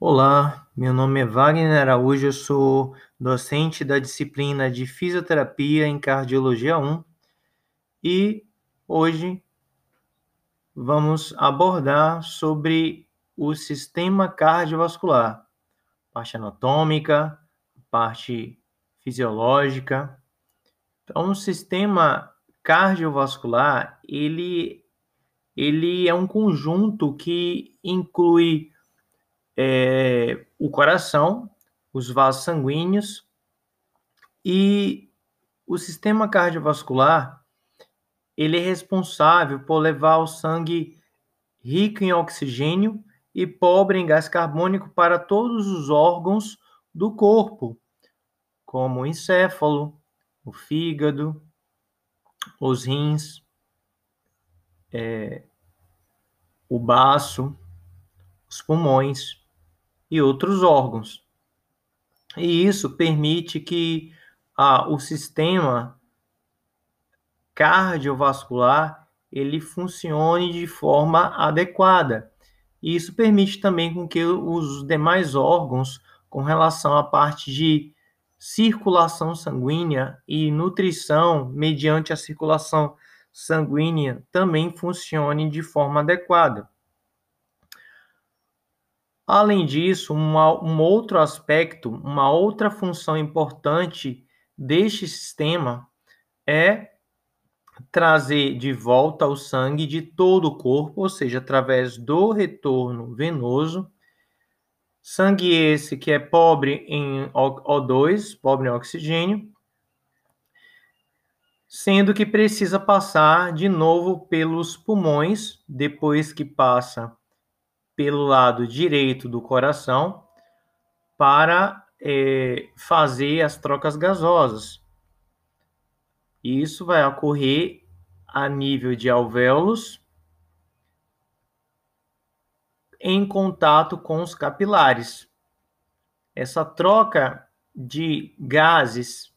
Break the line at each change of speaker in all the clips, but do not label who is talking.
Olá, meu nome é Wagner Araújo, eu sou docente da disciplina de Fisioterapia em Cardiologia 1 e hoje vamos abordar sobre o sistema cardiovascular, parte anatômica, parte fisiológica. Então, o sistema cardiovascular, ele, ele é um conjunto que inclui é, o coração, os vasos sanguíneos e o sistema cardiovascular ele é responsável por levar o sangue rico em oxigênio e pobre em gás carbônico para todos os órgãos do corpo, como o encéfalo, o fígado, os rins, é, o baço, os pulmões e outros órgãos. E isso permite que ah, o sistema cardiovascular ele funcione de forma adequada. E isso permite também com que os demais órgãos, com relação à parte de circulação sanguínea e nutrição mediante a circulação sanguínea, também funcione de forma adequada. Além disso, uma, um outro aspecto, uma outra função importante deste sistema é trazer de volta o sangue de todo o corpo, ou seja, através do retorno venoso. Sangue esse que é pobre em O2, pobre em oxigênio, sendo que precisa passar de novo pelos pulmões, depois que passa pelo lado direito do coração para é, fazer as trocas gasosas. Isso vai ocorrer a nível de alvéolos em contato com os capilares. Essa troca de gases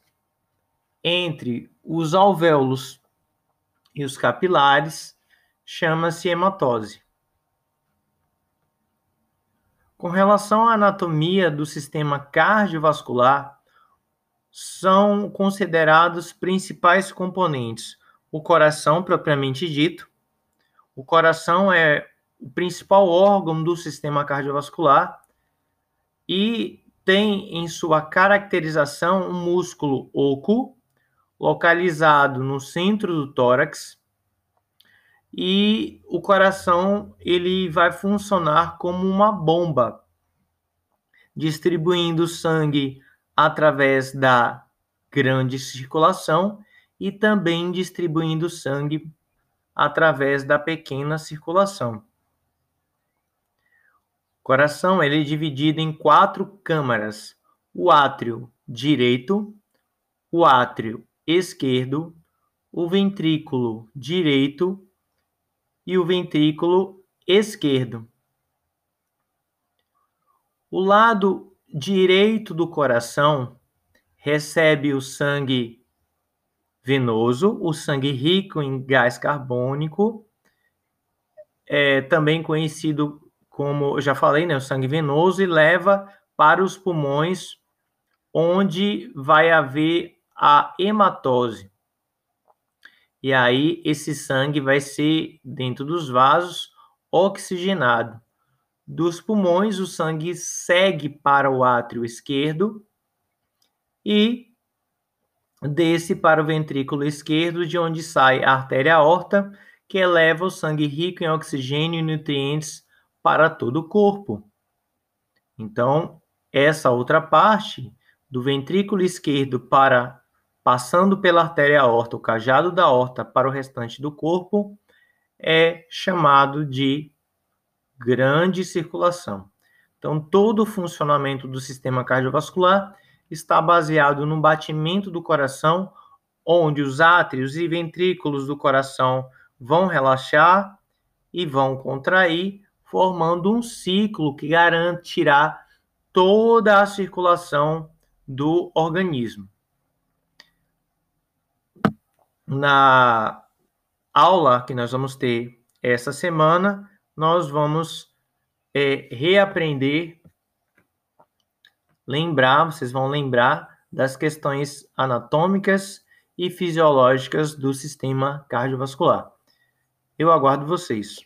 entre os alvéolos e os capilares chama-se hematose. Com relação à anatomia do sistema cardiovascular, são considerados principais componentes o coração propriamente dito. O coração é o principal órgão do sistema cardiovascular e tem em sua caracterização um músculo oco localizado no centro do tórax e o coração ele vai funcionar como uma bomba, distribuindo sangue através da grande circulação e também distribuindo sangue através da pequena circulação. O coração ele é dividido em quatro câmaras: o átrio direito, o átrio esquerdo, o ventrículo direito e o ventrículo esquerdo. O lado direito do coração recebe o sangue venoso, o sangue rico em gás carbônico, é, também conhecido como, eu já falei, né, o sangue venoso, e leva para os pulmões, onde vai haver a hematose. E aí esse sangue vai ser dentro dos vasos oxigenado. Dos pulmões, o sangue segue para o átrio esquerdo e desce para o ventrículo esquerdo, de onde sai a artéria aorta, que eleva o sangue rico em oxigênio e nutrientes para todo o corpo. Então, essa outra parte do ventrículo esquerdo para passando pela artéria aorta, o cajado da aorta para o restante do corpo, é chamado de grande circulação. Então, todo o funcionamento do sistema cardiovascular está baseado no batimento do coração, onde os átrios e ventrículos do coração vão relaxar e vão contrair, formando um ciclo que garantirá toda a circulação do organismo na aula que nós vamos ter essa semana, nós vamos é, reaprender lembrar, vocês vão lembrar das questões anatômicas e fisiológicas do sistema cardiovascular. Eu aguardo vocês.